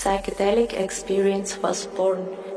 psychedelic experience was born.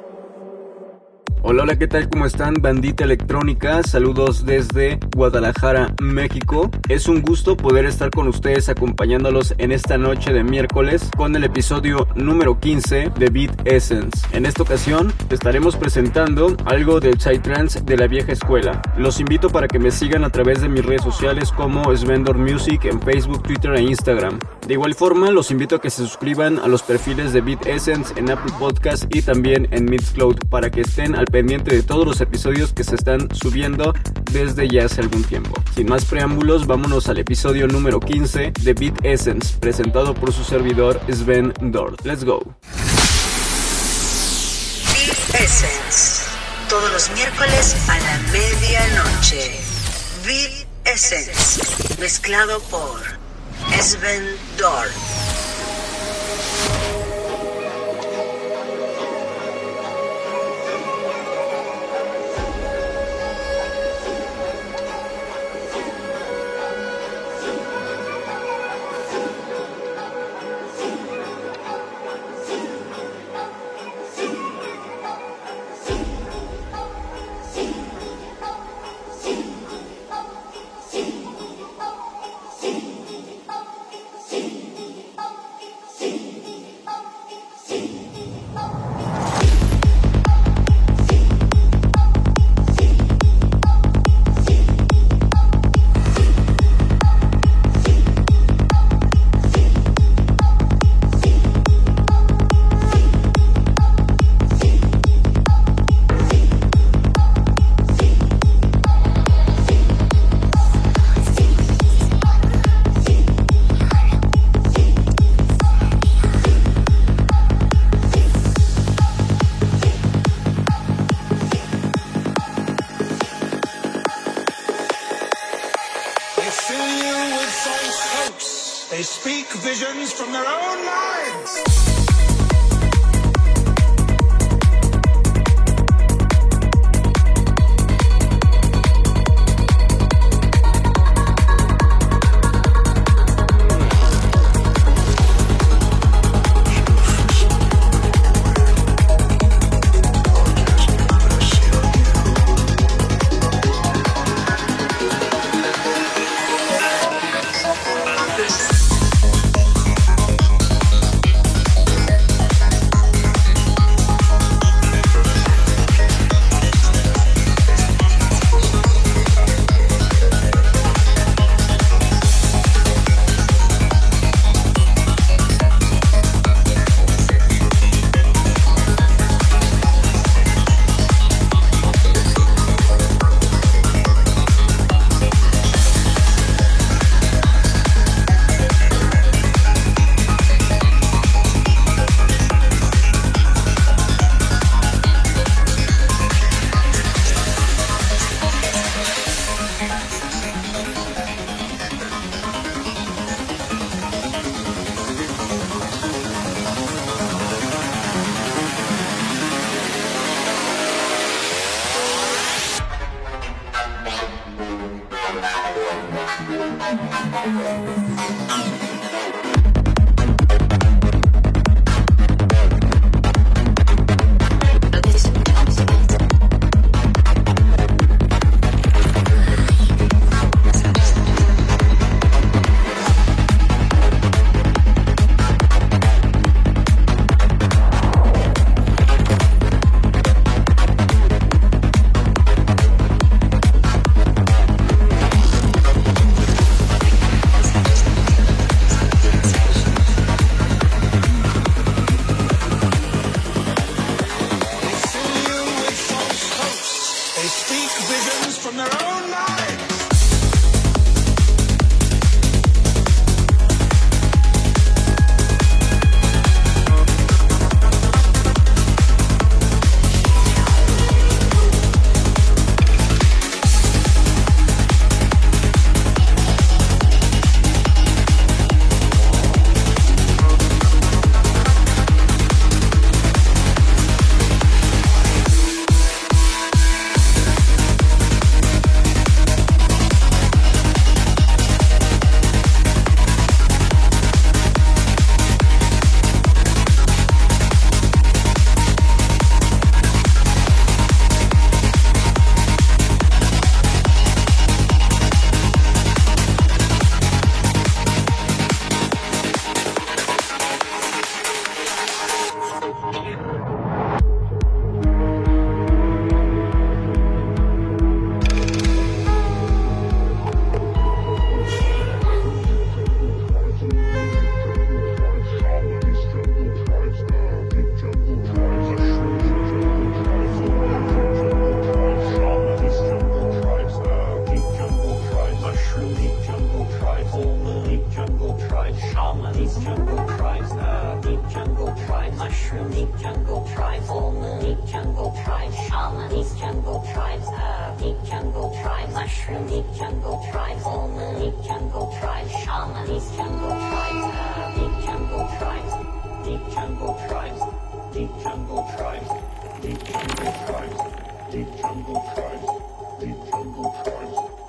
Hola, hola, ¿qué tal? ¿Cómo están? Bandita Electrónica, saludos desde Guadalajara, México. Es un gusto poder estar con ustedes acompañándolos en esta noche de miércoles con el episodio número 15 de Beat Essence. En esta ocasión estaremos presentando algo del Psytrance de la vieja escuela. Los invito para que me sigan a través de mis redes sociales como Svendor Music en Facebook, Twitter e Instagram. De igual forma, los invito a que se suscriban a los perfiles de Beat Essence en Apple Podcast y también en Mixcloud para que estén al pendiente de todos los episodios que se están subiendo desde ya hace algún tiempo. Sin más preámbulos, vámonos al episodio número 15 de Beat Essence, presentado por su servidor Sven Dort. Let's go. Beat Essence, todos los miércoles a la medianoche. Beat Essence, mezclado por Sven Dort. Mushroom deep jungle tribes, full moon deep jungle tribes, shaman jungle tribes, deep jungle tribes, deep jungle tribes, deep jungle tribes, deep jungle tribes, deep jungle tribes, deep jungle tribes,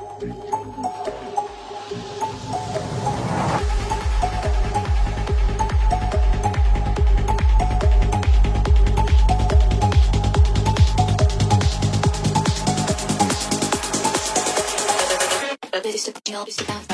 help you sit down.